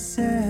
said.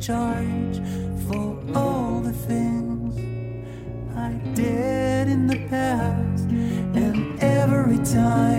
charge for all the things I did in the past, and every time.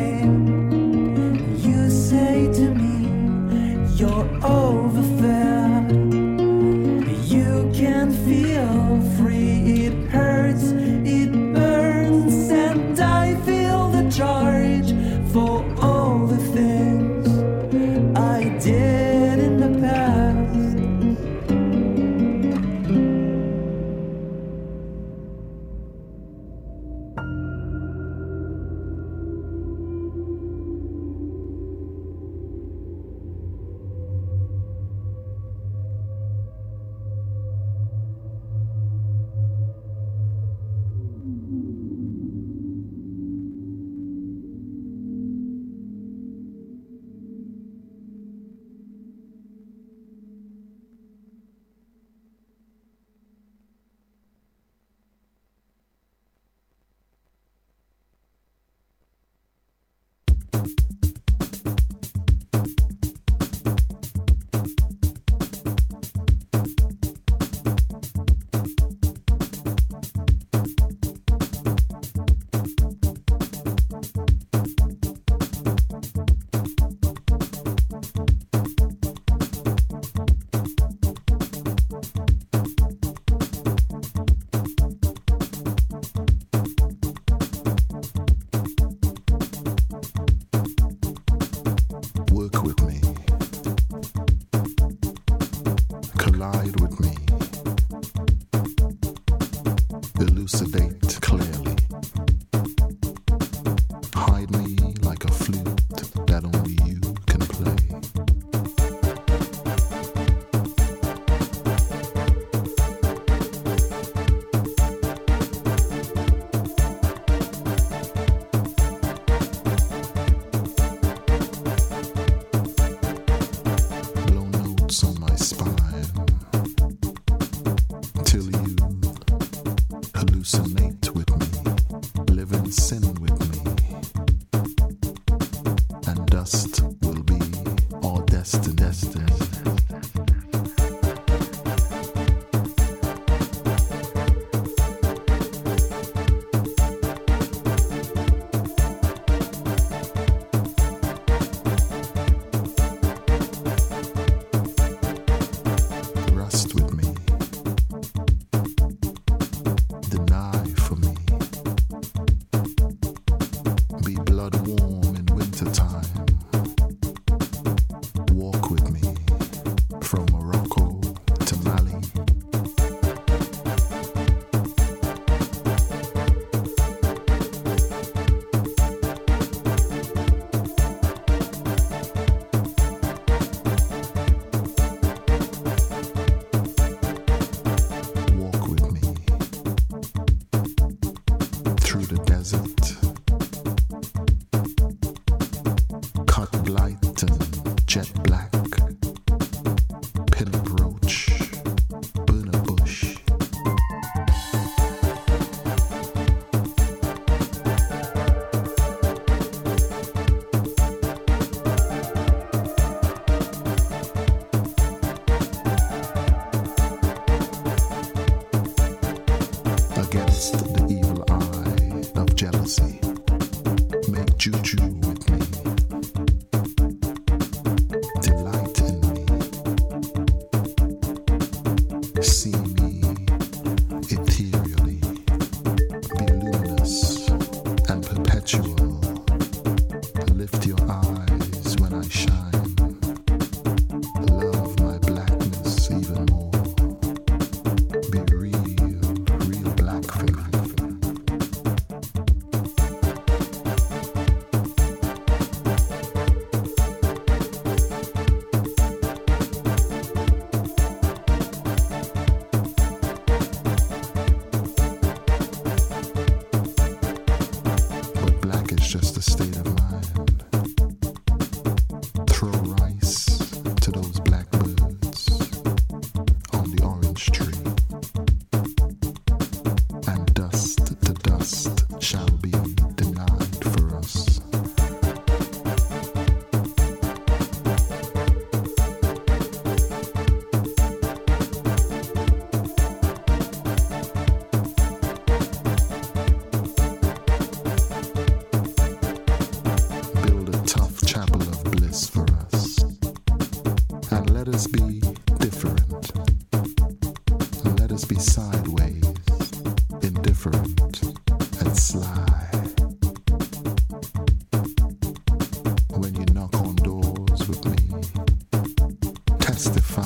Be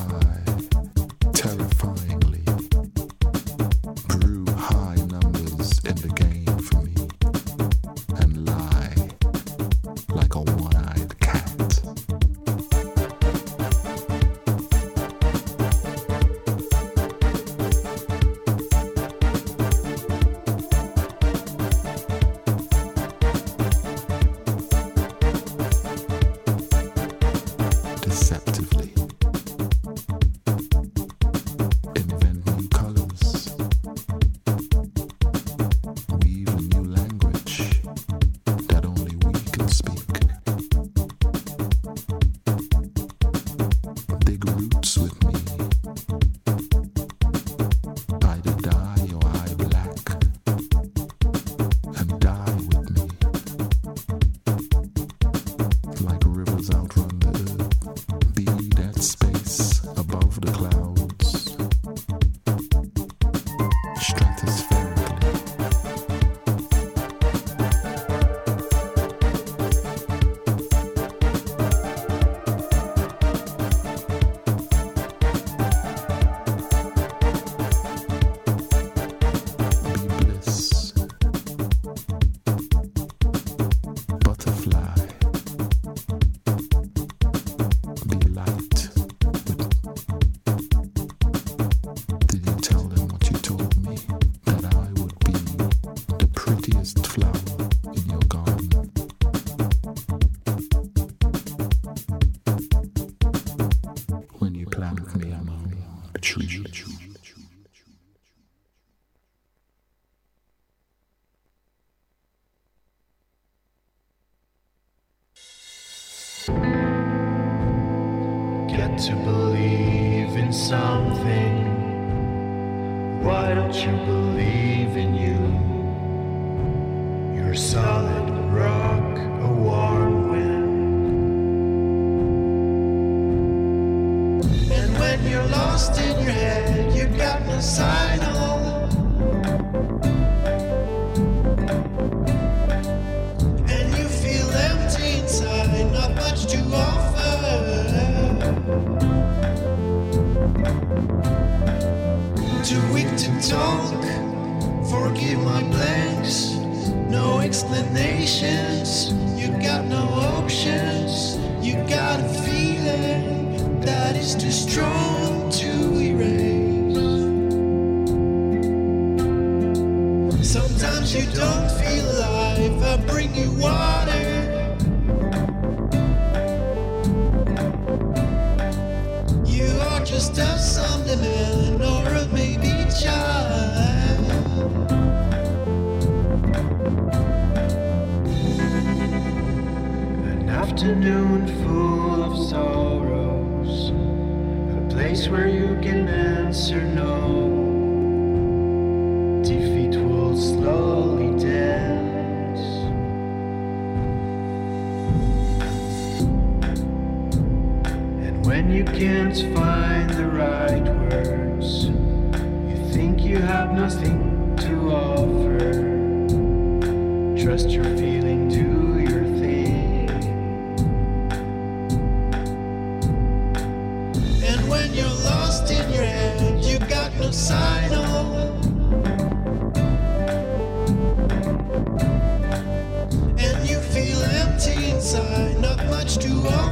to believe in something. Why don't you believe in you? You're solid rock, a warm wind. And when you're lost in your head, you've got no sign of. tongue. Forgive my blanks, no explanations. You got no options. You got a feeling that is too strong to erase. Sometimes you don't feel alive. I bring you. much to offer.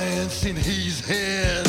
In his hand.